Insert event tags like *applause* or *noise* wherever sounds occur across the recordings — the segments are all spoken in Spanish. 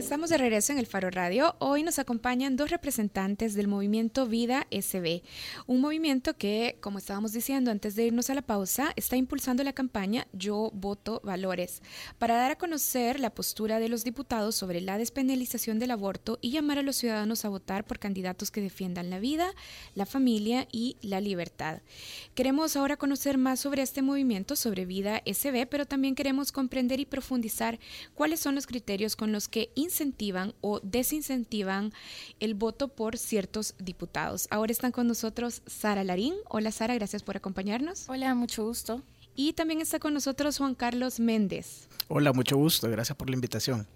Estamos de regreso en el Faro Radio. Hoy nos acompañan dos representantes del movimiento Vida SB, un movimiento que, como estábamos diciendo antes de irnos a la pausa, está impulsando la campaña Yo voto valores para dar a conocer la postura de los diputados sobre la despenalización del aborto y llamar a los ciudadanos a votar por candidatos que defiendan la vida, la familia y la libertad. Queremos ahora conocer más sobre este movimiento, sobre Vida SB, pero también queremos comprender y profundizar cuáles son los criterios con los que incentivan o desincentivan el voto por ciertos diputados. Ahora están con nosotros Sara Larín. Hola Sara, gracias por acompañarnos. Hola, mucho gusto. Y también está con nosotros Juan Carlos Méndez. Hola, mucho gusto, gracias por la invitación.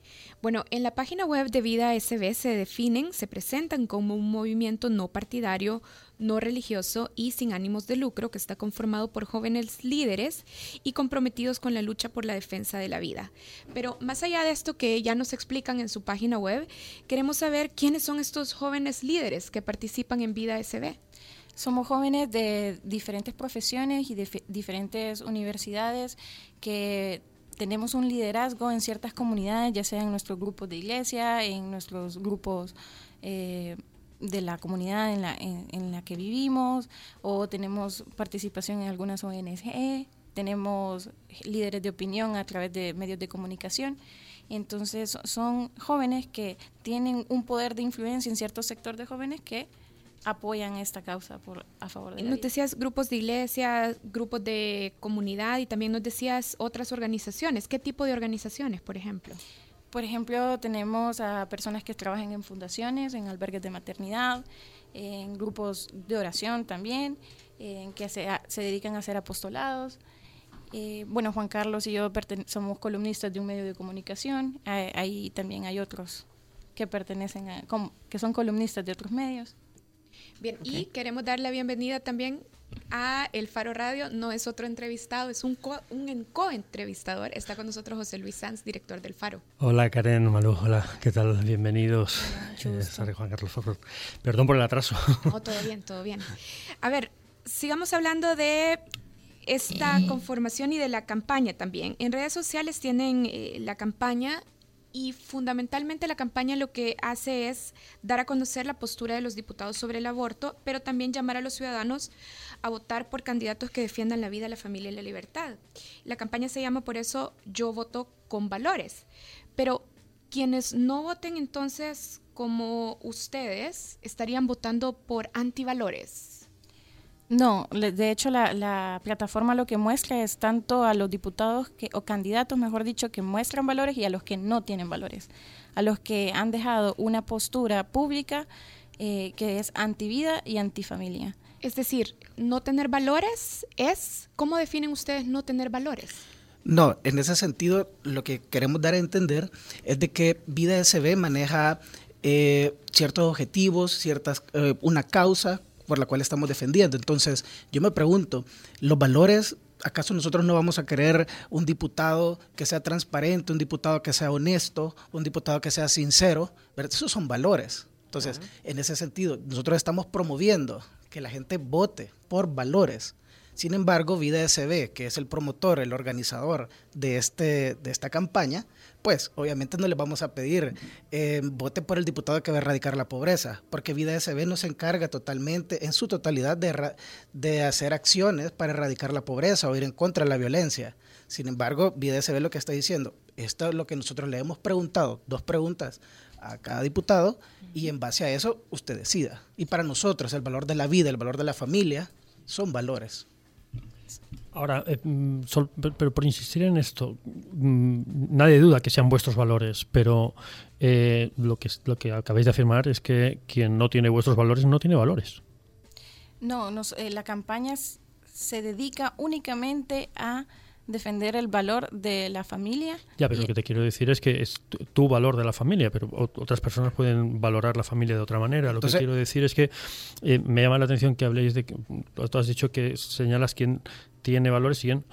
Bueno, en la página web de Vida SB se definen, se presentan como un movimiento no partidario, no religioso y sin ánimos de lucro que está conformado por jóvenes líderes y comprometidos con la lucha por la defensa de la vida. Pero más allá de esto que ya nos explican en su página web, queremos saber quiénes son estos jóvenes líderes que participan en Vida SB. Somos jóvenes de diferentes profesiones y de diferentes universidades que tenemos un liderazgo en ciertas comunidades, ya sea en nuestros grupos de iglesia, en nuestros grupos eh, de la comunidad en la, en, la que vivimos, o tenemos participación en algunas ONG, tenemos líderes de opinión a través de medios de comunicación. Entonces son jóvenes que tienen un poder de influencia en cierto sector de jóvenes que apoyan esta causa por, a favor de la Nos decías grupos de iglesia, grupos de comunidad y también nos decías otras organizaciones. ¿Qué tipo de organizaciones, por ejemplo? Por ejemplo, tenemos a personas que trabajan en fundaciones, en albergues de maternidad, en grupos de oración también, en que se, se dedican a hacer apostolados. Eh, bueno, Juan Carlos y yo somos columnistas de un medio de comunicación. ahí también hay otros que pertenecen a, que son columnistas de otros medios. Bien, y queremos dar la bienvenida también a El Faro Radio. No es otro entrevistado, es un, co, un co-entrevistador. Está con nosotros José Luis Sanz, director del Faro. Hola Karen, Malú, hola, ¿qué tal? Bienvenidos. Hola, eh, Juan Carlos Perdón por el atraso. No, todo bien, todo bien. A ver, sigamos hablando de esta conformación y de la campaña también. En redes sociales tienen eh, la campaña y fundamentalmente la campaña lo que hace es dar a conocer la postura de los diputados sobre el aborto, pero también llamar a los ciudadanos a votar por candidatos que defiendan la vida, la familia y la libertad. La campaña se llama por eso Yo voto con valores. Pero quienes no voten entonces como ustedes estarían votando por antivalores. No, de hecho la, plataforma lo que muestra es tanto a los diputados que, o candidatos, mejor dicho, que muestran valores y a los que no tienen valores, a los que han dejado una postura pública eh, que es antivida y antifamilia. Es decir, no tener valores es, ¿cómo definen ustedes no tener valores? No, en ese sentido lo que queremos dar a entender es de que Vida SB maneja eh, ciertos objetivos, ciertas, eh, una causa por la cual estamos defendiendo. Entonces, yo me pregunto, ¿los valores, acaso nosotros no vamos a querer un diputado que sea transparente, un diputado que sea honesto, un diputado que sea sincero? Esos son valores. Entonces, en ese sentido, nosotros estamos promoviendo que la gente vote por valores. Sin embargo, Vida SB, que es el promotor, el organizador de, este, de esta campaña, pues obviamente no le vamos a pedir eh, vote por el diputado que va a erradicar la pobreza, porque Vida SB no se encarga totalmente, en su totalidad, de, de hacer acciones para erradicar la pobreza o ir en contra de la violencia. Sin embargo, Vida SB lo que está diciendo, esto es lo que nosotros le hemos preguntado, dos preguntas a cada diputado, y en base a eso usted decida. Y para nosotros el valor de la vida, el valor de la familia, son valores. Ahora, eh, mm, pero por insistir en esto, mm, nadie duda que sean vuestros valores, pero eh, lo, que, lo que acabáis de afirmar es que quien no tiene vuestros valores no tiene valores. No, eh, la campaña se dedica únicamente a defender el valor de la familia. Ya, pero lo que te quiero decir es que es tu valor de la familia, pero otras personas pueden valorar la familia de otra manera. Lo que quiero decir es que me llama la atención que habléis de que tú has dicho que señalas quién tiene valores y quién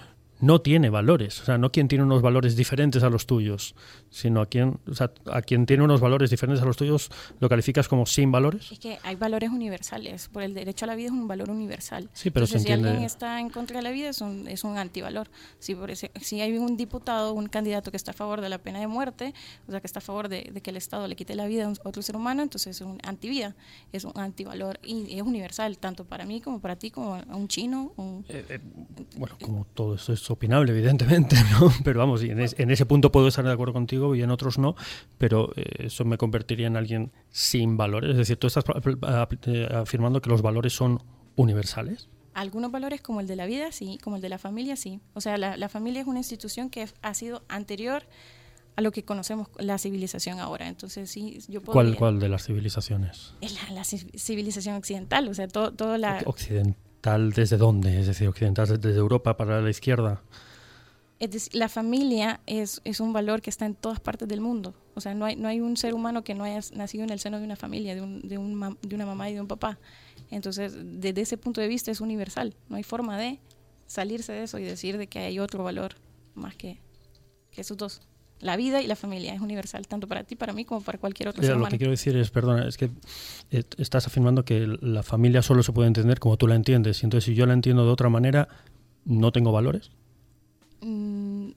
no tiene valores, o sea, no quien tiene unos valores diferentes a los tuyos, sino a quien, o sea, a quien tiene unos valores diferentes a los tuyos, lo calificas como sin valores. Es que hay valores universales, por el derecho a la vida es un valor universal. Sí, pero Entonces, se si alguien está en contra de la vida es un, es un antivalor. Si, por ese- si hay un diputado, un candidato que está a favor de la pena de muerte, o sea, que está a favor de, de que el Estado le quite la vida a un- otro ser humano, entonces es un antivida, es un antivalor y es universal, tanto para mí como para ti, como a un chino. un- Eh, eh, bueno, como todo eso es opinable, evidentemente, *laughs* ¿no? Pero vamos, en, es- en ese punto puedo estar de acuerdo contigo y en otros no, pero eh, eso me convertiría en alguien sin valores. Es decir, tú estás eh, afirmando que los valores son universales. Algunos valores como el de la vida, sí, como el de la familia, sí. O sea, la, la familia es una institución que ha sido anterior a lo que conocemos la civilización ahora. Entonces, sí, yo puedo... ¿Cuál, ¿Cuál de las civilizaciones? La, la ci- civilización occidental, o sea, todo, todo la... ¿Occidental desde dónde? Es decir, occidental desde Europa para la izquierda. Es la familia es, es un valor que está en todas partes del mundo. O sea, no hay, no hay un ser humano que no haya nacido en el seno de una familia, de, un, de, un de una mamá y de un papá. Entonces, desde ese punto de vista es universal. No hay forma de salirse de eso y decir de que hay otro valor más que, que esos dos. La vida y la familia es universal, tanto para ti, para mí, como para cualquier otro Mira, ser lo humano. que quiero decir es, perdona, es que eh, estás afirmando que la familia solo se puede entender como tú la entiendes. Y entonces, si yo la entiendo de otra manera, ¿no tengo valores? Mm,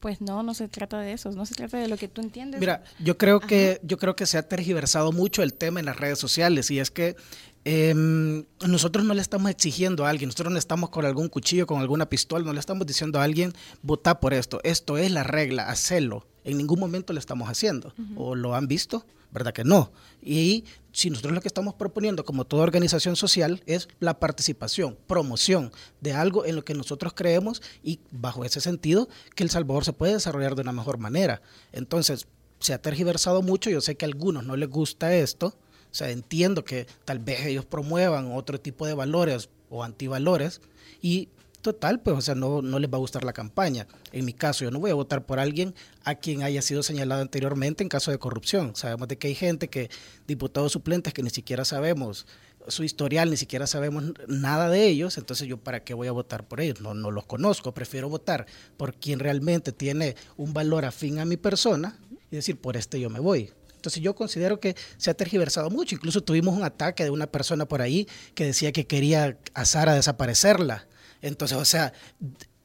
Pues no, no se trata de eso, no se trata de lo que tú entiendes. Mira, yo creo que yo creo que se ha tergiversado mucho el tema en las redes sociales y es que em, nosotros no le estamos exigiendo a alguien, nosotros no estamos con algún cuchillo, con alguna pistola, no le estamos diciendo a alguien vota por esto, esto es la regla, hacelo. En ningún momento lo estamos haciendo. ¿O lo han visto? ¿Verdad que no? Y si nosotros lo que estamos proponiendo como toda organización social es la participación, promoción de algo en lo que nosotros creemos y bajo ese sentido que El Salvador se puede desarrollar de una mejor manera. Entonces, se ha tergiversado mucho, yo sé que a algunos no les gusta esto, o sea, entiendo que tal vez ellos promuevan otro tipo de valores o antivalores y total, pues, o sea, no, no les va a gustar la campaña. En mi caso, yo no voy a votar por alguien a quien haya sido señalado anteriormente en caso de corrupción. Sabemos de que hay gente que, diputados suplentes, que ni siquiera sabemos su historial, ni siquiera sabemos nada de ellos, entonces yo para qué voy a votar por ellos, no, no los conozco, prefiero votar por quien realmente tiene un valor afín a mi persona y decir, por este yo me voy. Entonces yo considero que se ha tergiversado mucho. Incluso tuvimos un ataque de una persona por ahí que decía que quería a Sara desaparecerla. Entonces, o sea,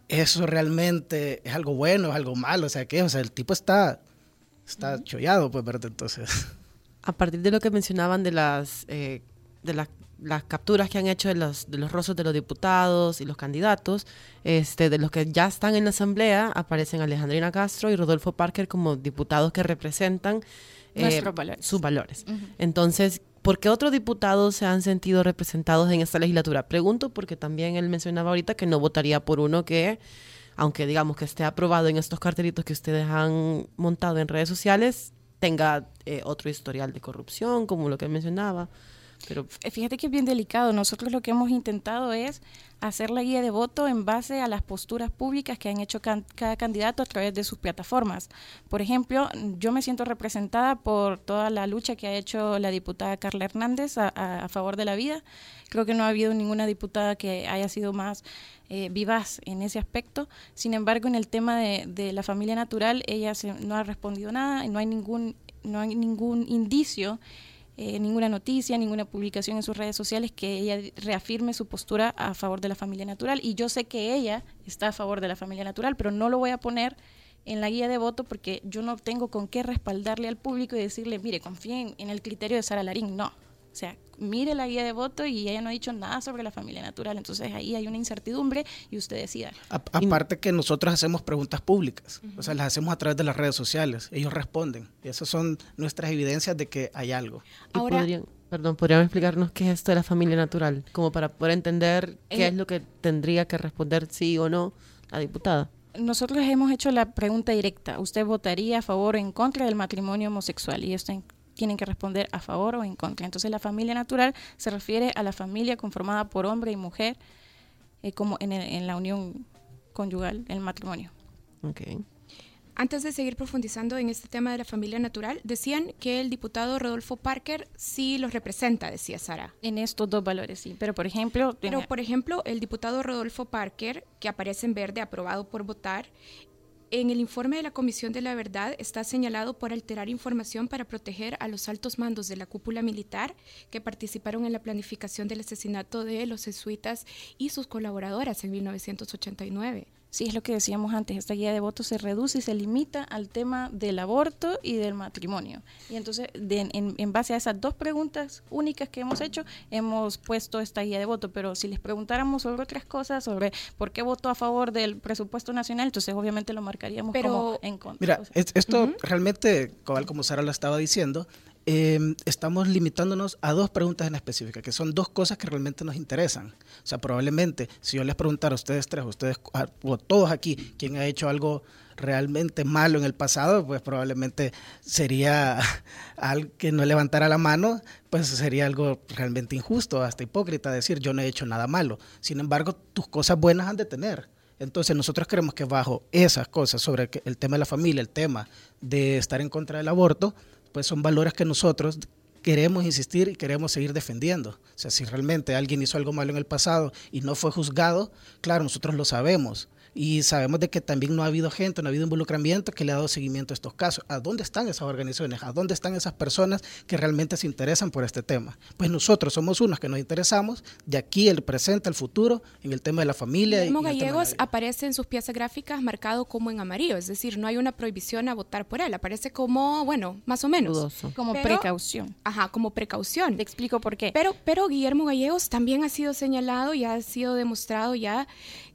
eso realmente es algo bueno, es algo malo, o sea, que, o sea, el tipo está, está chollado, pues, ¿verdad? Entonces... A partir de lo que mencionaban de las, eh, de las, las capturas que han hecho de los, de los rostros de los diputados y los candidatos, este, de los que ya están en la asamblea, aparecen Alejandrina Castro y Rodolfo Parker como diputados que representan eh, Nuestros valores. sus valores. Entonces, ¿por qué otros diputados se han sentido representados en esta legislatura? Pregunto porque también él mencionaba ahorita que no votaría por uno que, aunque digamos que esté aprobado en estos cartelitos que ustedes han montado en redes sociales, tenga eh, otro historial de corrupción, como lo que él mencionaba. Pero Eh, Fíjate que es bien delicado. Nosotros lo que hemos intentado es hacer la guía de voto en base a las posturas públicas que han hecho cada candidato a través de sus plataformas. Por ejemplo, yo me siento representada por toda la lucha que ha hecho la diputada Carla Hernández a, favor de la vida. Creo que no ha habido ninguna diputada que haya sido más eh, vivaz en ese aspecto. Sin embargo, en el tema de, de la familia natural, ella se- no ha respondido nada, no hay ningún, no hay ningún indicio eh, ninguna noticia, ninguna publicación en sus redes sociales que ella reafirme su postura a favor de la familia natural. Y yo sé que ella está a favor de la familia natural, pero no lo voy a poner en la guía de voto porque yo no tengo con qué respaldarle al público y decirle, mire, confíen en el criterio de Sara Larín. No. O sea, mire la guía de voto y ella no ha dicho nada sobre la familia natural. Entonces ahí hay una incertidumbre y usted decida. A- aparte que nosotros hacemos preguntas públicas, o sea, las hacemos a través de las redes sociales, ellos responden. Y esas son nuestras evidencias de que hay algo. ¿y Ahora- podrían, perdón, ¿podrían explicarnos qué es esto de la familia natural? Como para poder entender qué Eh, es lo que tendría que responder sí o no la diputada. Nosotros hemos hecho la pregunta directa. ¿Usted votaría a favor o en contra del matrimonio homosexual? Y esto en- tienen que responder a favor o en contra. Entonces la familia natural se refiere a la familia conformada por hombre y mujer eh, como en, el- en la unión conyugal, el matrimonio. Okay. antes de seguir profundizando en este tema de la familia natural, decían que el diputado Rodolfo Parker sí los representa, decía Sara. En estos dos valores, sí. Pero, por ejemplo... Pero, por ejemplo, el diputado Rodolfo Parker, que aparece en verde, aprobado por votar, en el informe de la Comisión de la Verdad está señalado por alterar información para proteger a los altos mandos de la cúpula militar que participaron en la planificación del asesinato de los jesuitas y sus colaboradoras en 1989. Sí, es lo que decíamos antes, esta guía de votos se reduce y se limita al tema del aborto y del matrimonio. Y entonces, en, base a esas dos preguntas únicas que hemos hecho, hemos puesto esta guía de voto. Pero si les preguntáramos sobre otras cosas, sobre por qué votó a favor del presupuesto nacional, entonces obviamente lo marcaríamos como en contra. Mira, esto realmente, como Sara lo estaba diciendo, Em, estamos limitándonos a dos preguntas en específica, que son dos cosas que realmente nos interesan. O sea, probablemente, si yo les preguntara a ustedes tres, ustedes, o todos aquí, quién ha hecho algo realmente malo en el pasado, pues probablemente sería *laughs* al que no levantara la mano, pues sería algo realmente injusto, hasta hipócrita decir yo no he hecho nada malo. Sin embargo, tus cosas buenas han de tener. Entonces nosotros creemos que bajo esas cosas sobre el tema de la familia, el tema de estar en contra del aborto, pues son valores que nosotros queremos insistir y queremos seguir defendiendo. O sea, si realmente alguien hizo algo malo en el pasado y no fue juzgado, claro, nosotros lo sabemos, y sabemos de que también no ha habido gente, no ha habido involucramiento que le ha dado seguimiento a estos casos. ¿A dónde están esas organizaciones? ¿A dónde están esas personas que realmente se interesan por este tema? Pues nosotros somos unos que nos interesamos de aquí, el presente, el futuro, en el tema de la familia. Guillermo Gallegos aparece en sus piezas gráficas marcado como en amarillo, es decir, no hay una prohibición a votar por él, aparece como, bueno, más o menos. Como precaución. Ajá, como precaución. Te explico por qué. Pero, pero Guillermo Gallegos también ha sido señalado y ha sido demostrado ya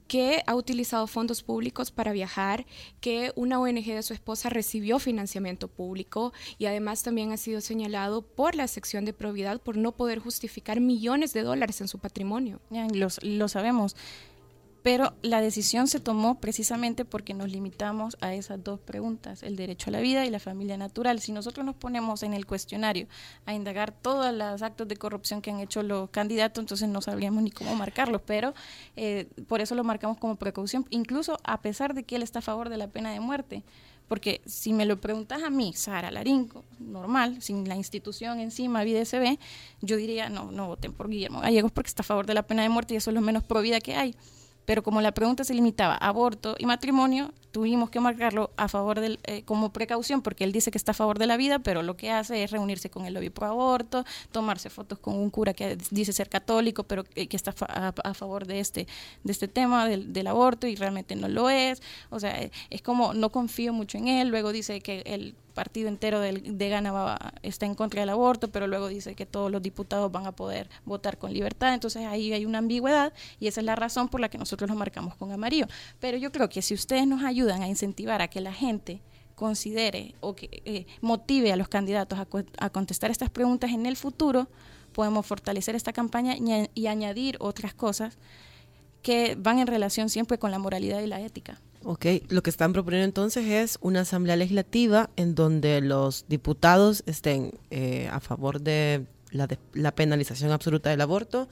que ha utilizado fondos públicos para viajar, que una ONG de su esposa recibió financiamiento público y además también ha sido señalado por la sección de probidad por no poder justificar millones de dólares en su patrimonio. Ya, lo sabemos. Pero la decisión se tomó precisamente porque nos limitamos a esas dos preguntas, el derecho a la vida y la familia natural. Si nosotros nos ponemos en el cuestionario a indagar todos los actos de corrupción que han hecho los candidatos, entonces no sabríamos ni cómo marcarlos, pero eh, por eso lo marcamos como precaución, incluso a pesar de que él está a favor de la pena de muerte. Porque si me lo preguntas a mí, Sara Larinco, normal, sin la institución encima, vida SB, yo diría, no, no voten por Guillermo Gallegos porque está a favor de la pena de muerte y eso es lo menos pro vida que hay pero como la pregunta se limitaba a aborto y matrimonio, tuvimos que marcarlo a favor del, eh, como precaución, porque él dice que está a favor de la vida, pero lo que hace es reunirse con el lobby pro aborto, tomarse fotos con un cura que dice ser católico, pero que, está a, favor de este, de este tema del, del, aborto y realmente no lo es. O sea, es como no confío mucho en él. Luego dice que el partido entero de, de Gana está en contra del aborto, pero luego dice que todos los diputados van a poder votar con libertad. Entonces ahí hay una ambigüedad y esa es la razón por la que nosotros nos marcamos con amarillo. Pero yo creo que si ustedes nos ayudan a incentivar a que la gente considere o que eh, motive a los candidatos a, a, contestar estas preguntas en el futuro, podemos fortalecer esta campaña y añadir otras cosas que van en relación siempre con la moralidad y la ética. Ok, lo que están proponiendo entonces es una asamblea legislativa en donde los diputados estén eh, a favor de la, de la, penalización absoluta del aborto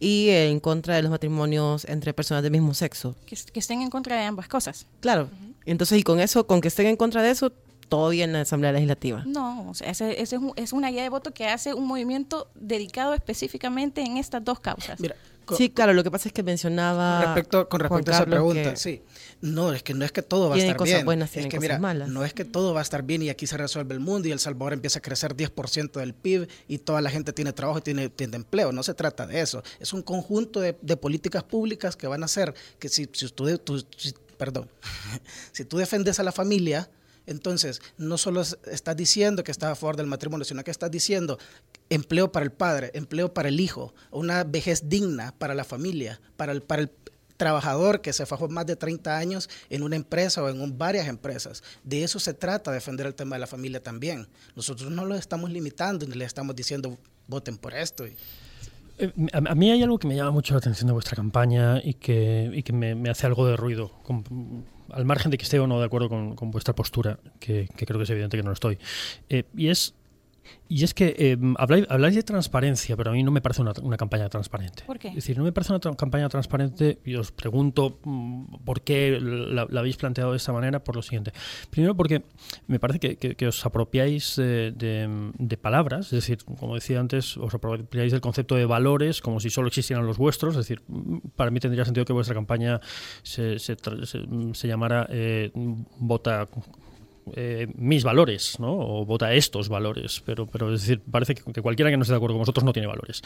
y en contra de los matrimonios entre personas del mismo sexo. Que, estén en contra de ambas cosas. Claro. Entonces, y con eso, con que estén en contra de eso, todo bien en la Asamblea Legislativa. No, o sea, ese, ese es, una guía de voto que hace un movimiento dedicado específicamente en estas dos causas. Mira, sí, claro, lo que pasa es que mencionaba. Respecto, con respecto a esa pregunta, sí. No, es que no es que todo va a estar cosas bien. Buenas, es que, mira, malas. No es que todo va a estar bien y aquí se resuelve el mundo y El Salvador empieza a crecer 10% del PIB y toda la gente tiene trabajo y tiene, tiene empleo. No se trata de eso. Es un conjunto de, de políticas públicas que van a hacer que si, si tú, tú si, perdón, *laughs* si tú defendes a la familia, entonces, no solo estás diciendo que estás a favor del matrimonio, sino que estás diciendo empleo para el padre, empleo para el hijo, una vejez digna para la familia, para el, para el trabajador que se fajó más de 30 años en una empresa o en varias empresas. De eso se trata, defender el tema de la familia también. Nosotros no lo estamos limitando ni le estamos diciendo voten por esto. Eh, a, mí hay algo que me llama mucho la atención de vuestra campaña y que, y que me, me, hace algo de ruido al margen de que esté o no de acuerdo con, vuestra postura, que, creo que es evidente que no lo estoy, eh, y es Y es que eh, habláis, habláis, de transparencia, pero a mí no me parece una, una, campaña transparente. ¿Por qué? Es decir, no me parece una tra campaña transparente y os pregunto mm, por qué la, la, habéis planteado de esta manera, por lo siguiente. Primero porque me parece que, que, que os apropiáis de, de, de, palabras, es decir, como decía antes, os apropiáis del concepto de valores como si solo existieran los vuestros, es decir, para mí tendría sentido que vuestra campaña se, se, se, se llamara eh, Vota eh, mis valores, ¿no? O vota estos valores, pero, pero es decir, parece que, cualquiera que no esté de acuerdo con vosotros no tiene valores.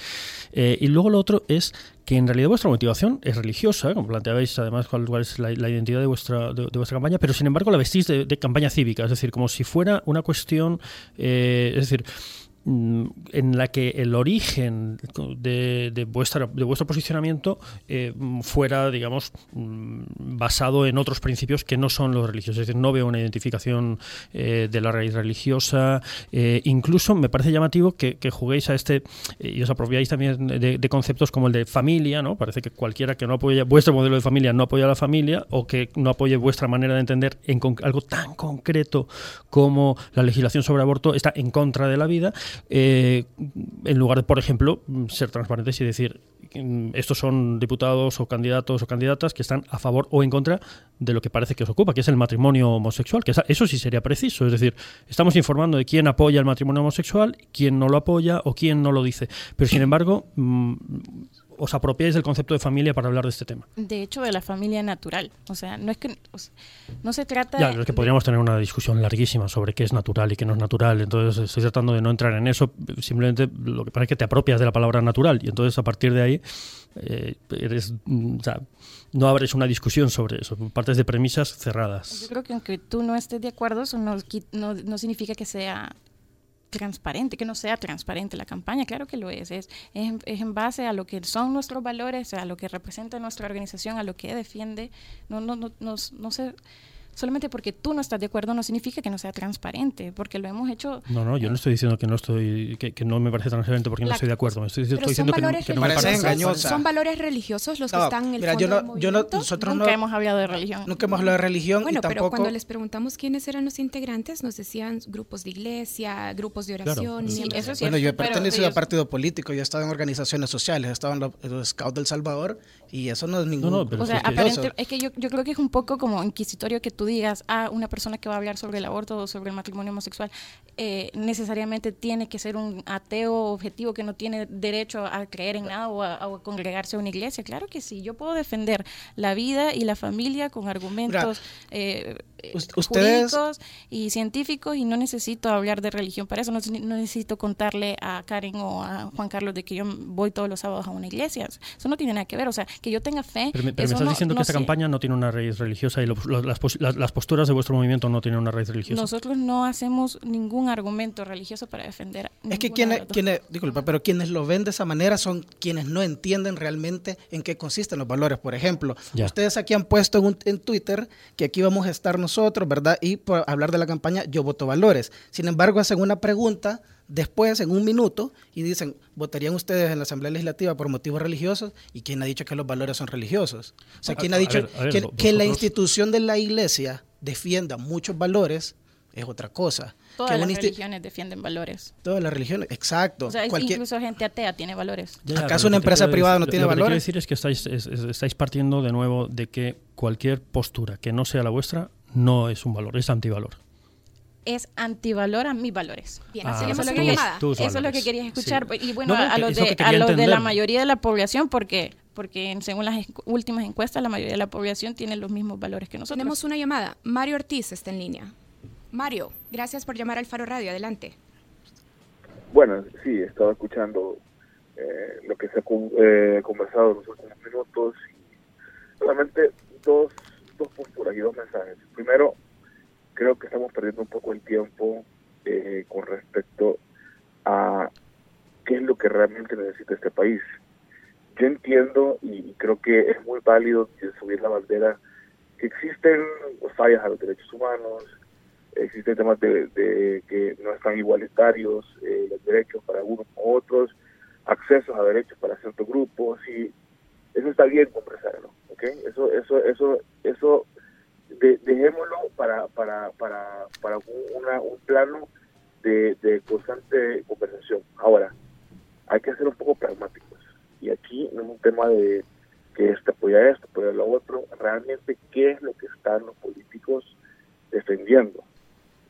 Eh, y luego lo otro es que en realidad vuestra motivación es religiosa, como planteabais además cuál, es la, identidad de vuestra, de, vuestra campaña, pero sin embargo la vestís de, de, campaña cívica, es decir, como si fuera una cuestión, eh, es decir, en la que el origen de, de, vuestra, de vuestro posicionamiento eh, fuera, digamos, mm, basado en otros principios que no son los religiosos. Es decir, no veo una identificación eh, de la raíz religiosa. Eh, incluso me parece llamativo que, juguéis a este eh, y os apropiáis también de, conceptos como el de familia, ¿no? Parece que cualquiera que no apoye vuestro modelo de familia no apoya a la familia o que no apoye vuestra manera de entender en algo tan concreto como la legislación sobre aborto está en contra de la vida eh, en lugar de, por ejemplo, ser transparentes y decir estos son diputados o candidatos o candidatas que están a favor o en contra de lo que parece que os ocupa, que es el matrimonio homosexual, que eso sí sería preciso, es decir, estamos informando de quién apoya el matrimonio homosexual, quién no lo apoya o quién no lo dice, pero sin embargo mmm, os apropiáis del concepto de familia para hablar de este tema. De hecho, de la familia natural. O sea, no es que o sea, no se trata. Ya, es que podríamos tener una discusión larguísima sobre qué es natural y qué no es natural. Entonces, estoy tratando de no entrar en eso. Simplemente lo que pasa es que te apropias de la palabra natural y entonces a partir de ahí eh, eres, o sea, no abres una discusión sobre eso. Partes de premisas cerradas. Yo creo que aunque tú no estés de acuerdo, eso no, no, no significa que sea transparente, que no sea transparente la campaña, claro que lo es, es, es, es, en base a lo que son nuestros valores, a lo que representa nuestra organización, a lo que defiende, no, no, no, no, no sé solamente porque tú no estás de acuerdo no significa que no sea transparente, porque lo hemos hecho. No, no, yo no estoy diciendo que no estoy, que, que no me parece transparente porque la, no estoy de acuerdo. Me estoy, estoy diciendo que no, que no, me parece engañosa. Son valores religiosos los que están en el mira, fondo yo no, yo no, nosotros nunca hemos hablado de religión. Nunca hemos hablado de religión bueno, y tampoco. pero cuando les preguntamos quiénes eran los integrantes, nos decían grupos de iglesia, grupos de oración. Claro. Sí, eso es bueno, yo he pertenecido a partido político, yo he estado en organizaciones sociales, he estado en los, los Scouts del Salvador y eso no es ningún. No, no, pero o sea, aparente, es que yo, yo creo que es un poco como inquisitorio que tú digas, ah, una persona que va a hablar sobre el aborto o sobre el matrimonio homosexual eh, necesariamente tiene que ser un ateo objetivo que no tiene derecho a creer en nada o a, a, congregarse a una iglesia. Claro que sí, yo puedo defender la vida y la familia con argumentos eh, ustedes jurídicos y científicos y no necesito hablar de religión para eso, no, no, necesito contarle a Karen o a Juan Carlos de que yo voy todos los sábados a una iglesia. Eso no tiene nada que ver, o sea, que yo tenga fe. Pero me, pero me estás no, diciendo no que esta sé. campaña no tiene una raíz religiosa y lo, lo, las, las, las, posturas de vuestro movimiento no tienen una raíz religiosa. Nosotros no hacemos ningún argumento religioso para defender. Es que quienes, quienes, disculpa, pero quienes lo ven de esa manera son quienes no entienden realmente en qué consisten los valores. Por ejemplo, ya. ustedes aquí han puesto en, un, en Twitter que aquí vamos a estar nosotros, ¿verdad? Y por hablar de la campaña Yo voto valores. Sin embargo, hacen una pregunta después, en un minuto, y dicen, ¿votarían ustedes en la Asamblea Legislativa por motivos religiosos? ¿Y quién ha dicho que los valores son religiosos? O sea, ¿quién ha dicho a ver, a ver, que, que la institución de la Iglesia defienda muchos valores? Es otra cosa. Todas las religiones defienden valores. Todas las religiones, exacto. O sea, Cualquier... incluso gente atea tiene valores. Ya, ¿Acaso una empresa privada no tiene lo valores? Lo que quiero decir es que estáis, es, es, estáis partiendo de nuevo de que cualquier postura que no sea la vuestra no es un valor, es antivalor es antivalor a mis valores. Bien, así ah, eso, es lo que tus, eso es lo que querías escuchar. Sí. Y bueno, no, no, a los de, a lo de la mayoría de la población, porque porque según las últimas encuestas, la mayoría de la población tiene los mismos valores que nosotros. Tenemos una llamada. Mario Ortiz está en línea. Mario, gracias por llamar al Faro Radio. Adelante. Bueno, sí, he estado escuchando eh, lo que se ha eh, conversado en los últimos minutos. Y solamente dos, dos posturas y dos mensajes. Primero, creo que estamos perdiendo un poco el tiempo eh, con respecto a qué es lo que realmente necesita este país. Yo entiendo y creo que es muy válido subir la bandera que existen fallas a los derechos humanos, existen temas de, que no están igualitarios eh, los derechos para unos u otros, accesos a derechos para ciertos grupos y eso está bien conversarlo, ¿ok? Eso, eso, eso, eso para, para, para, para un plano de, constante conversación. Ahora, hay que ser un poco pragmáticos. Y aquí no es un tema de que este apoya esto, apoya lo otro. Realmente, ¿qué es lo que están los políticos defendiendo?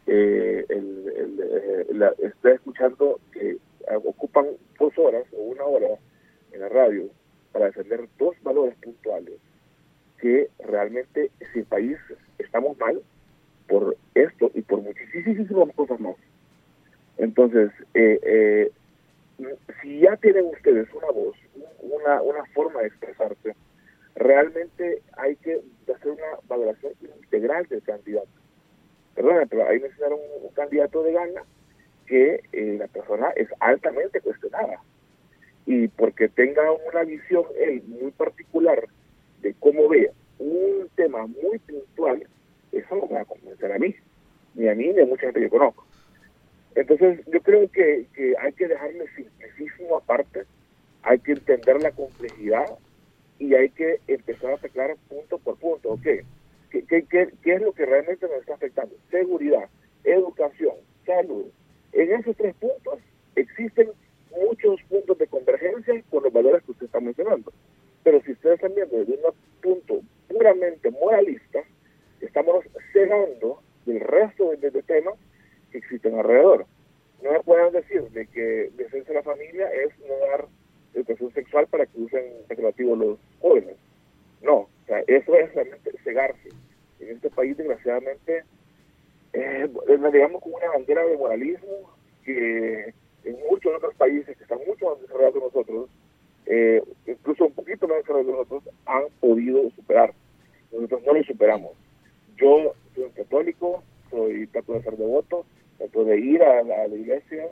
Eh, el, eh, estoy escuchando que ocupan dos horas o una hora en la radio para defender dos valores puntuales que realmente si el país estamos mal por esto y por muchísimas cosas más. Entonces, eh, eh, si ya tienen ustedes una voz, una, una forma de expresarse, realmente hay que hacer una valoración integral del candidato. Perdón, pero ahí necesitan un, candidato de gana que eh, la persona es altamente cuestionada y porque tenga una visión muy particular de cómo ve un tema muy puntual, eso no me va a convencer a mí, ni a mí ni a mucha gente que conozco. Entonces yo creo que, que hay que dejarle simplicismo aparte, hay que entender la complejidad y hay que empezar a aclarar punto por punto, ¿ok? ¿Qué, qué, qué, qué es lo que realmente nos está afectando? Seguridad, educación, salud. En esos tres puntos existen muchos puntos de convergencia con los valores que usted está mencionando. Pero si ustedes están viendo desde un punto puramente moralista, estamos cegando del resto de, de temas que existen alrededor. No me pueden decir de que defensa de la familia es no dar educación sexual para que usen preservativos los jóvenes. No, o sea, eso es realmente cegarse. En este país, desgraciadamente, eh, digamos como una bandera de moralismo que en muchos otros países que están mucho más desarrollados que nosotros, eh, incluso un poquito más desarrollados que nosotros, han podido superar. Nosotros no lo superamos. Yo soy católico, soy trato de ser devoto, trato de ir a la, iglesia,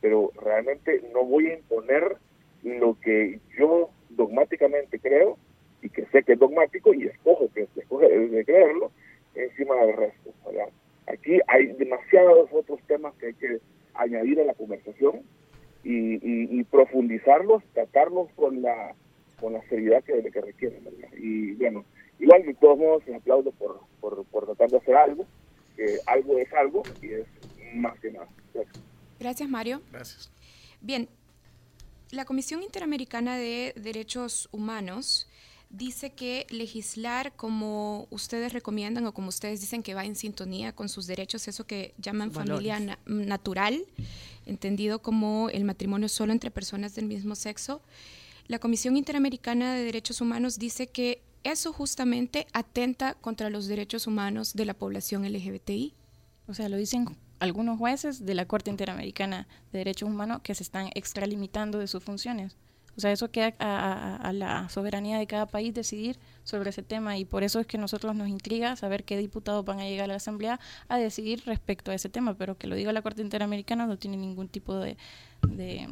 pero realmente no voy a imponer lo que yo dogmáticamente creo y que sé que es dogmático y escojo que escoge de creerlo encima del resto. Aquí hay demasiados otros temas que hay que añadir a la conversación y, profundizarlos, tratarlos con la con la seriedad que, que requieren. Y bueno, igual de todos modos aplaudo por, por, por tratar de hacer algo, que algo es algo y es más que nada. Gracias. Gracias, Mario. Gracias. Bien, la Comisión Interamericana de Derechos Humanos dice que legislar como ustedes recomiendan o como ustedes dicen que va en sintonía con sus derechos, eso que llaman familia natural, entendido como el matrimonio solo entre personas del mismo sexo, la Comisión Interamericana de Derechos Humanos dice que eso justamente atenta contra los derechos humanos de la población LGBTI. O sea, lo dicen algunos jueces de la Corte Interamericana de Derechos Humanos que se están extralimitando de sus funciones. O sea, eso queda a, la soberanía de cada país decidir sobre ese tema y por eso es que nosotros nos intriga saber qué diputados van a llegar a la Asamblea a decidir respecto a ese tema, pero que lo diga la Corte Interamericana no tiene ningún tipo de, de,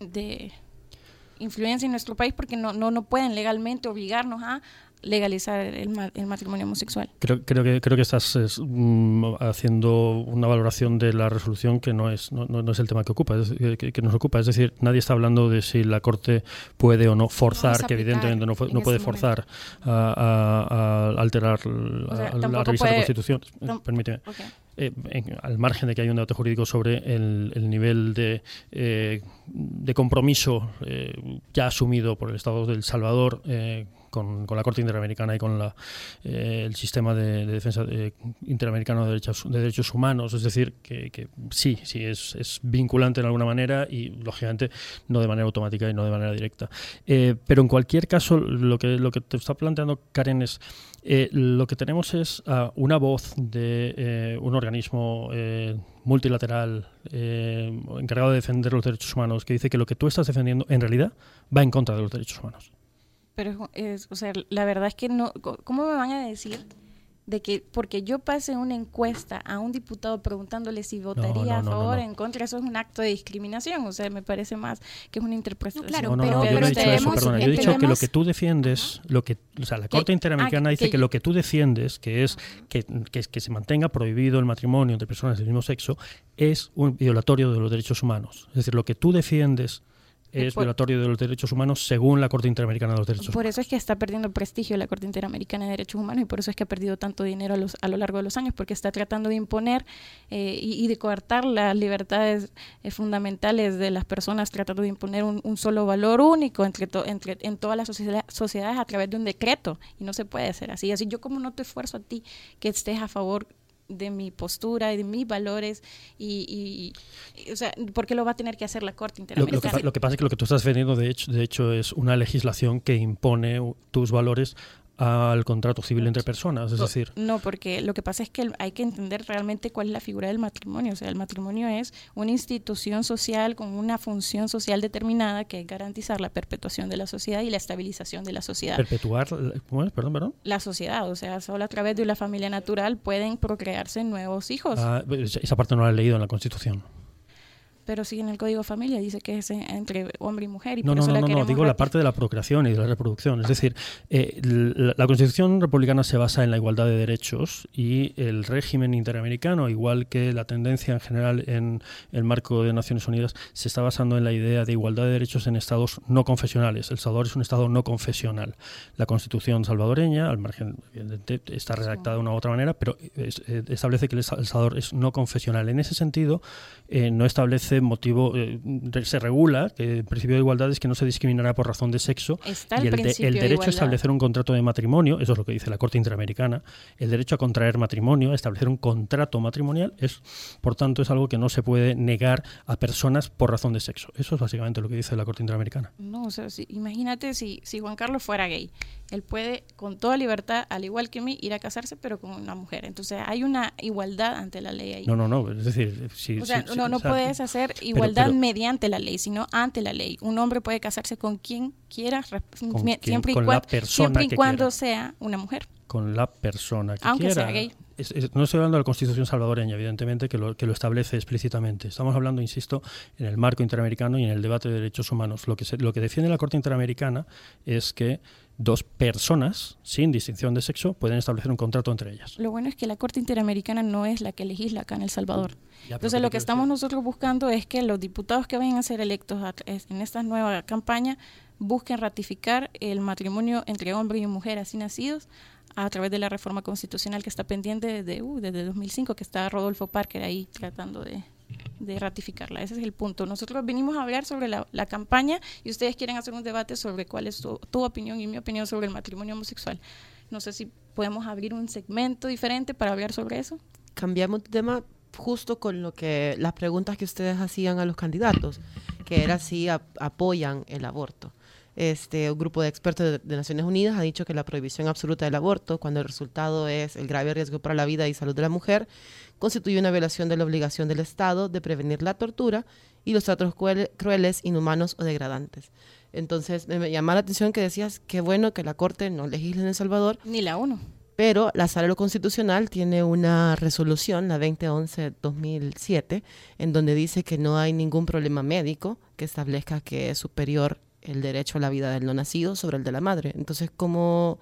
de influencia en nuestro país porque no, no, no pueden legalmente obligarnos a legalizar el, el, matrimonio homosexual. Creo, creo, que, creo que estás mm, haciendo una valoración de la resolución que no es, no, no es el tema que ocupa, que, nos ocupa. Es decir, nadie está hablando de si la Corte puede o no forzar, que evidentemente no, no puede forzar a, alterar, a, revisar la Constitución. Permíteme. Eh, al margen de que hay un debate jurídico sobre el, nivel de, eh, de compromiso eh, ya asumido por el Estado del Salvador con, la Corte Interamericana y con la, el sistema de, defensa interamericano de derechos, de derechos humanos. Es decir, que, sí, sí, es, vinculante en alguna manera y, lógicamente, no de manera automática y no de manera directa. pero en cualquier caso, lo que, lo que te está planteando Karen es eh, lo que tenemos es uh, una voz de eh, un organismo eh, multilateral encargado de defender los derechos humanos que dice que lo que tú estás defendiendo en realidad va en contra de los derechos humanos. Pero, es, o sea, la verdad es que no. ¿Cómo me van a decir de que porque yo pase una encuesta a un diputado preguntándole si votaría a favor o en contra, eso es un acto de discriminación. O sea, me parece más que es una interpretación. claro, pero, yo no he dicho eso, perdona. Yo he dicho que lo que tú defiendes, lo que, o sea, la Corte Interamericana ah, dice que, lo que tú defiendes, que es que, que, que se mantenga prohibido el matrimonio entre personas del mismo sexo, es un violatorio de los derechos humanos. Es decir, lo que tú defiendes es violatorio de los derechos humanos según la Corte Interamericana de los Derechos Humanos. Por eso es que está perdiendo prestigio la Corte Interamericana de Derechos Humanos y por eso es que ha perdido tanto dinero a, los, a lo largo de los años, porque está tratando de imponer eh, y, de coartar las libertades eh, fundamentales de las personas, tratando de imponer un, solo valor único entre, entre en todas las sociedades a través de un decreto y no se puede hacer así. Así yo como no te esfuerzo a ti que estés a favor de mi postura y de mis valores y, o sea, ¿por qué lo va a tener que hacer la Corte Interamericana? Lo, que, pasa es que lo que tú estás defendiendo de hecho, de hecho es una legislación que impone tus valores al contrato civil entre personas, es decir. No, porque lo que pasa es que hay que entender realmente cuál es la figura del matrimonio. O sea, el matrimonio es una institución social con una función social determinada que es garantizar la perpetuación de la sociedad y la estabilización de la sociedad. ¿Perpetuar? ¿Cómo es? Perdón, perdón. La sociedad, o sea, solo a través de la familia natural pueden procrearse nuevos hijos. Ah, esa parte no la he leído en la Constitución pero sí en el código familia dice que es entre hombre y mujer. Y no, no, no, no, digo la parte de la procreación y de la reproducción. Es decir, eh, la, Constitución republicana se basa en la igualdad de derechos y el régimen interamericano, igual que la tendencia en general en el marco de Naciones Unidas, se está basando en la idea de igualdad de derechos en estados no confesionales. El Salvador es un estado no confesional. La Constitución salvadoreña, al margen, está redactada de una u otra manera, pero eh, establece que el Salvador es no confesional. En ese sentido, eh, no establece motivo, eh, se regula que el principio de igualdad es que no se discriminará por razón de sexo y el, derecho a establecer un contrato de matrimonio, eso es lo que dice la Corte Interamericana, el derecho a contraer matrimonio, a establecer un contrato matrimonial, es por tanto es algo que no se puede negar a personas por razón de sexo. Eso es básicamente lo que dice la Corte Interamericana. No, o sea, imagínate si, si Juan Carlos fuera gay, él puede con toda libertad, al igual que mí, ir a casarse, pero con una mujer. Entonces hay una igualdad ante la ley ahí. No, no, no, es decir, si, o sea, no, no puedes hacer igualdad mediante la ley, sino ante la ley. Un hombre puede casarse con quien quiera, siempre, y, cuando sea una mujer. Con la persona que Aunque quiera. Sea gay. no estoy hablando de la Constitución salvadoreña, evidentemente, que lo, que lo establece explícitamente. Estamos hablando, insisto, en el marco interamericano y en el debate de derechos humanos. Lo que, lo que defiende la Corte Interamericana es que dos personas sin distinción de sexo pueden establecer un contrato entre ellas. Lo bueno es que la Corte Interamericana no es la que legisla acá en El Salvador. Entonces lo que estamos nosotros buscando es que los diputados que vayan a ser electos en esta nueva campaña busquen ratificar el matrimonio entre hombre y mujer así nacidos a través de la reforma constitucional que está pendiente desde, uh, desde 2005, que está Rodolfo Parker ahí tratando de, de ratificarla. Ese es el punto. Nosotros venimos a hablar sobre la, campaña y ustedes quieren hacer un debate sobre cuál es tu, opinión y mi opinión sobre el matrimonio homosexual. No sé si podemos abrir un segmento diferente para hablar sobre eso. Cambiamos de tema justo con lo que las preguntas que ustedes hacían a los candidatos, que era si apoyan el aborto. Este, un grupo de expertos de, Naciones Unidas ha dicho que la prohibición absoluta del aborto, cuando el resultado es el grave riesgo para la vida y salud de la mujer, constituye una violación de la obligación del Estado de prevenir la tortura y los tratos crueles, inhumanos o degradantes. Entonces, me, llama la atención que decías que bueno que la Corte no legisle en El Salvador. Ni la ONU. Pero la Sala Constitucional tiene una resolución, la 2011-2007, en donde dice que no hay ningún problema médico que establezca que es superior el derecho a la vida del no nacido sobre el de la madre. Entonces, ¿cómo,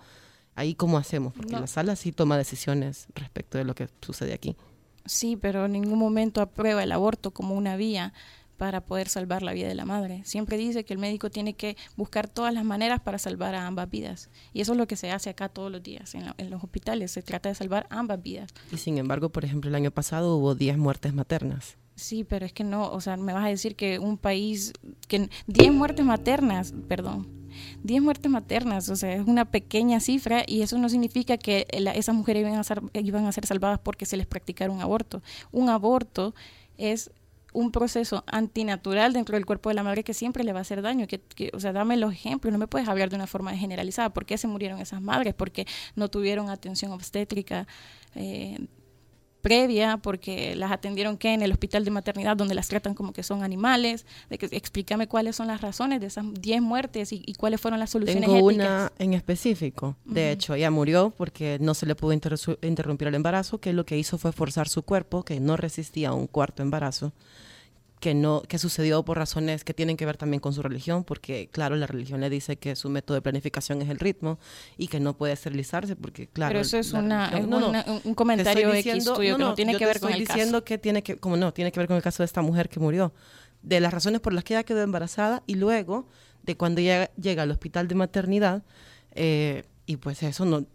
ahí cómo hacemos? Porque la sala sí toma decisiones respecto de lo que sucede aquí. Sí, pero en ningún momento aprueba el aborto como una vía para poder salvar la vida de la madre. Siempre dice que el médico tiene que buscar todas las maneras para salvar a ambas vidas. Y eso es lo que se hace acá todos los días en, en los hospitales. Se trata de salvar ambas vidas. Y sin embargo, por ejemplo, el año pasado hubo 10 muertes maternas. Sí, pero es que no, o sea, me vas a decir que un país, que 10 muertes maternas, perdón, 10 muertes maternas, o sea, es una pequeña cifra y eso no significa que esas mujeres iban a, ser, iban a ser salvadas porque se les practicara un aborto. Un aborto es un proceso antinatural dentro del cuerpo de la madre que siempre le va a hacer daño. Que, o sea, dame los ejemplos, no me puedes hablar de una forma generalizada. ¿Por qué se murieron esas madres? Porque no tuvieron atención obstétrica eh, previa porque las atendieron que en el hospital de maternidad donde las tratan como que son animales, de que explícame cuáles son las razones de esas 10 muertes y, cuáles fueron las soluciones Tengo una en específico. De hecho, ella murió porque no se le pudo interrumpir el embarazo, que lo que hizo fue forzar su cuerpo, que no resistía a un cuarto embarazo que no que sucedió por razones que tienen que ver también con su religión, porque claro, la religión le dice que su método de planificación es el ritmo y que no puede esterilizarse porque claro. Pero eso es, una, un comentario X tuyo que no tiene que ver con el diciendo que tiene que como no, tiene que ver con el caso de esta mujer que murió. de las razones por las que ella quedó embarazada y luego de cuando ella llega al hospital de maternidad. Eh, y pues eso no,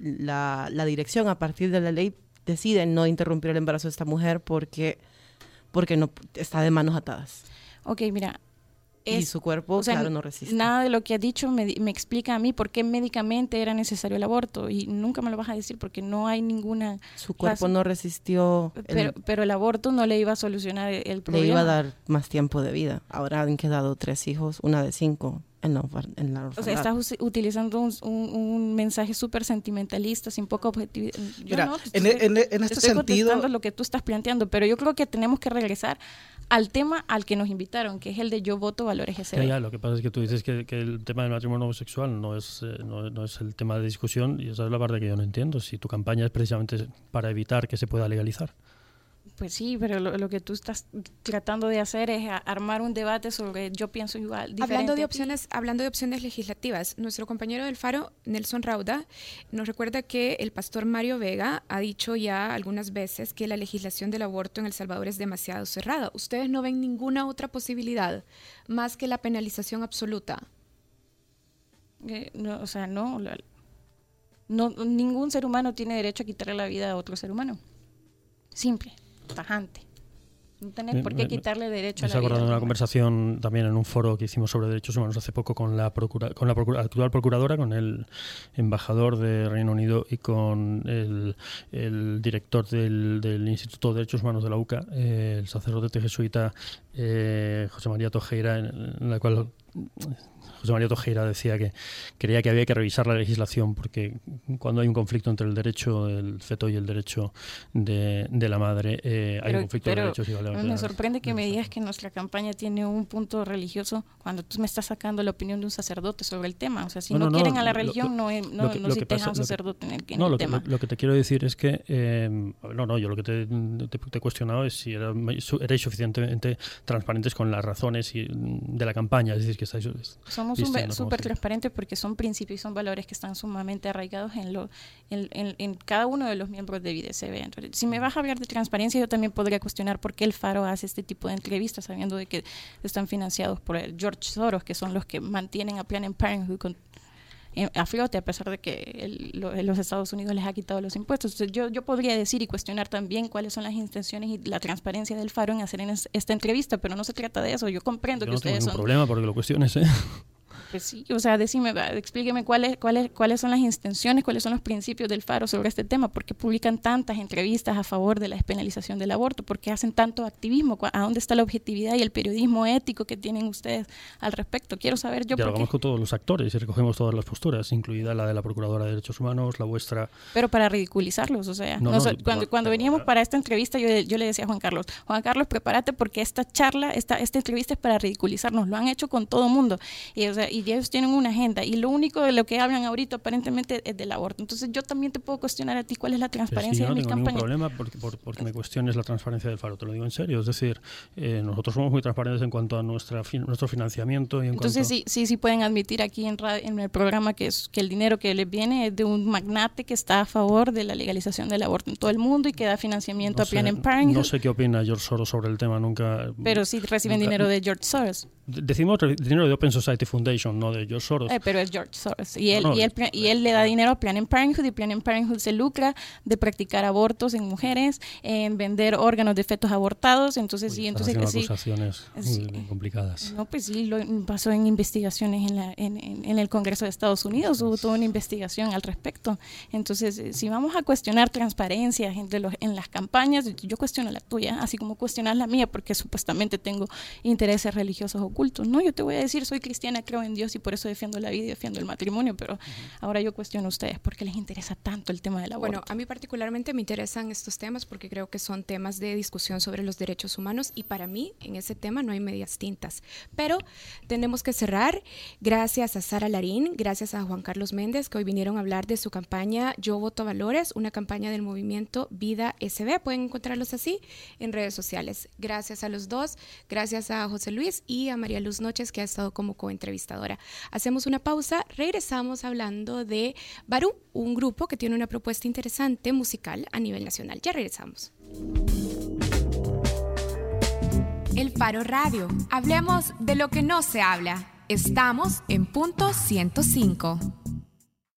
la, la, dirección a partir de la ley decide no interrumpir el embarazo de esta mujer porque, porque no está de manos atadas. Ok, mira, y su cuerpo, claro, no resiste. Nada de lo que ha dicho me, me, explica a mí por qué médicamente era necesario el aborto y nunca me lo vas a decir porque no hay ninguna... Su cuerpo no resistió... Pero, pero el aborto no le iba a solucionar el problema. Le iba a dar más tiempo de vida. Ahora han quedado tres hijos, una de cinco. En la, en la o sea, estás utilizando un, un, mensaje súper sentimentalista, sin poca objetividad. Mira, en, en, en, este estoy sentido... lo que tú estás planteando, pero yo creo que tenemos que regresar al tema al que nos invitaron, que es el de yo voto valores ese Ya, lo que pasa es que tú dices que, que el tema del matrimonio homosexual no es, eh, no, no, es el tema de discusión y esa es la parte que yo no entiendo. Si tu campaña es precisamente para evitar que se pueda legalizar. Pues sí, pero lo, que tú estás tratando de hacer es armar un debate sobre yo pienso igual. Hablando de opciones, hablando de opciones legislativas, nuestro compañero del Faro, Nelson Rauda, nos recuerda que el pastor Mario Vega ha dicho ya algunas veces que la legislación del aborto en El Salvador es demasiado cerrada. ¿Ustedes no ven ninguna otra posibilidad más que la penalización absoluta? Eh, no, o sea, no, no, ningún ser humano tiene derecho a quitarle la vida a otro ser humano. Simple tajante. No tenés por qué quitarle derecho a la vida. de una conversación también en un foro que hicimos sobre derechos humanos hace poco con la, procura, con la actual procuradora, con el embajador de Reino Unido y con el, director del, Instituto de Derechos Humanos de la UCA, eh, el sacerdote jesuita eh, José María Tojeira, en la cual José María Tojeira decía que creía que había que revisar la legislación porque cuando hay un conflicto entre el derecho del feto y el derecho de, la madre, eh, hay un conflicto de derechos igualmente. Me sorprende que me digas que nuestra campaña tiene un punto religioso cuando tú me estás sacando la opinión de un sacerdote sobre el tema. O sea, si no, quieren a la religión, no, no, no a un sacerdote en el, no, lo tema. Que, lo, que te quiero decir es que, eh, no, no, yo lo que te, he cuestionado es si era, erais suficientemente transparentes con las razones y, de la campaña, es decir, que estáis... Somos súper transparentes porque son principios y son valores que están sumamente arraigados en, lo, en, cada uno de los miembros de VIDCB. Entonces, si me vas a hablar de transparencia, yo también podría cuestionar por qué el Faro hace este tipo de entrevistas sabiendo de que están financiados por el George Soros, que son los que mantienen a Planned Parenthood con, a flote a pesar de que los Estados Unidos les ha quitado los impuestos. yo, yo podría decir y cuestionar también cuáles son las intenciones y la transparencia del Faro en hacer esta entrevista, pero no se trata de eso. Yo comprendo que ustedes son... problema porque lo cuestiones, ¿eh? Pues sí, o sea, decime, explíqueme cuáles, cuáles, cuáles son las intenciones, cuáles son los principios del Faro sobre este tema, por qué publican tantas entrevistas a favor de la despenalización del aborto, por qué hacen tanto activismo, a dónde está la objetividad y el periodismo ético que tienen ustedes al respecto. Quiero saber yo. Dialogamos con todos los actores y recogemos todas las posturas, incluida la de la Procuradora de Derechos Humanos, la vuestra. Pero para ridiculizarlos, o sea, cuando, cuando veníamos para esta entrevista, yo, yo le decía a Juan Carlos, Juan Carlos, prepárate porque esta charla, esta, esta entrevista es para ridiculizarnos, lo han hecho con todo mundo. Y, o sea, y ellos tienen una agenda y lo único de lo que hablan ahorita aparentemente es del aborto. Entonces yo también te puedo cuestionar a ti cuál es la transparencia de mi campaña. No tengo problema porque, porque me cuestiones la transparencia del Faro, te lo digo en serio. Es decir, eh, nosotros somos muy transparentes en cuanto a nuestra nuestro financiamiento. Y en Entonces sí, sí, sí pueden admitir aquí en, en el programa que, es, que el dinero que les viene es de un magnate que está a favor de la legalización del aborto en todo el mundo y que da financiamiento a Planned Parenthood. No sé qué opina George Soros sobre el tema, nunca... Pero sí reciben dinero de George Soros. Decimos dinero de Open Society Foundation, no de George Soros. Eh, pero es George Soros. Y él, y, él, y él le da dinero a Planned Parenthood y Planned Parenthood se lucra de practicar abortos en mujeres, en vender órganos de fetos abortados. Entonces, sí, entonces sí. acusaciones complicadas. No, pues sí, lo pasó en investigaciones en, la, en, en, el Congreso de Estados Unidos. Hubo toda una investigación al respecto. Entonces, eh, si vamos a cuestionar transparencia entre los, en las campañas, yo cuestiono la tuya, así como cuestionas la mía, porque supuestamente tengo intereses religiosos ocultos. No, yo te voy a decir, soy cristiana, creo en Dios y por eso defiendo la vida y defiendo el matrimonio, pero ahora yo cuestiono a ustedes, ¿por qué les interesa tanto el tema del aborto? Bueno, a mí particularmente me interesan estos temas porque creo que son temas de discusión sobre los derechos humanos y para mí en ese tema no hay medias tintas. Pero tenemos que cerrar. Gracias a Sara Larín, gracias a Juan Carlos Méndez, que hoy vinieron a hablar de su campaña Yo Voto Valores, una campaña del movimiento Vida SB. Pueden encontrarlos así en redes sociales. Gracias a los dos, gracias a José Luis y a María Luz Noches, que ha estado como Hacemos una pausa, regresamos hablando de Barú, un grupo que tiene una propuesta interesante musical a nivel nacional. Ya regresamos. El Faro Radio. Hablemos de lo que no se habla. Estamos en punto 105.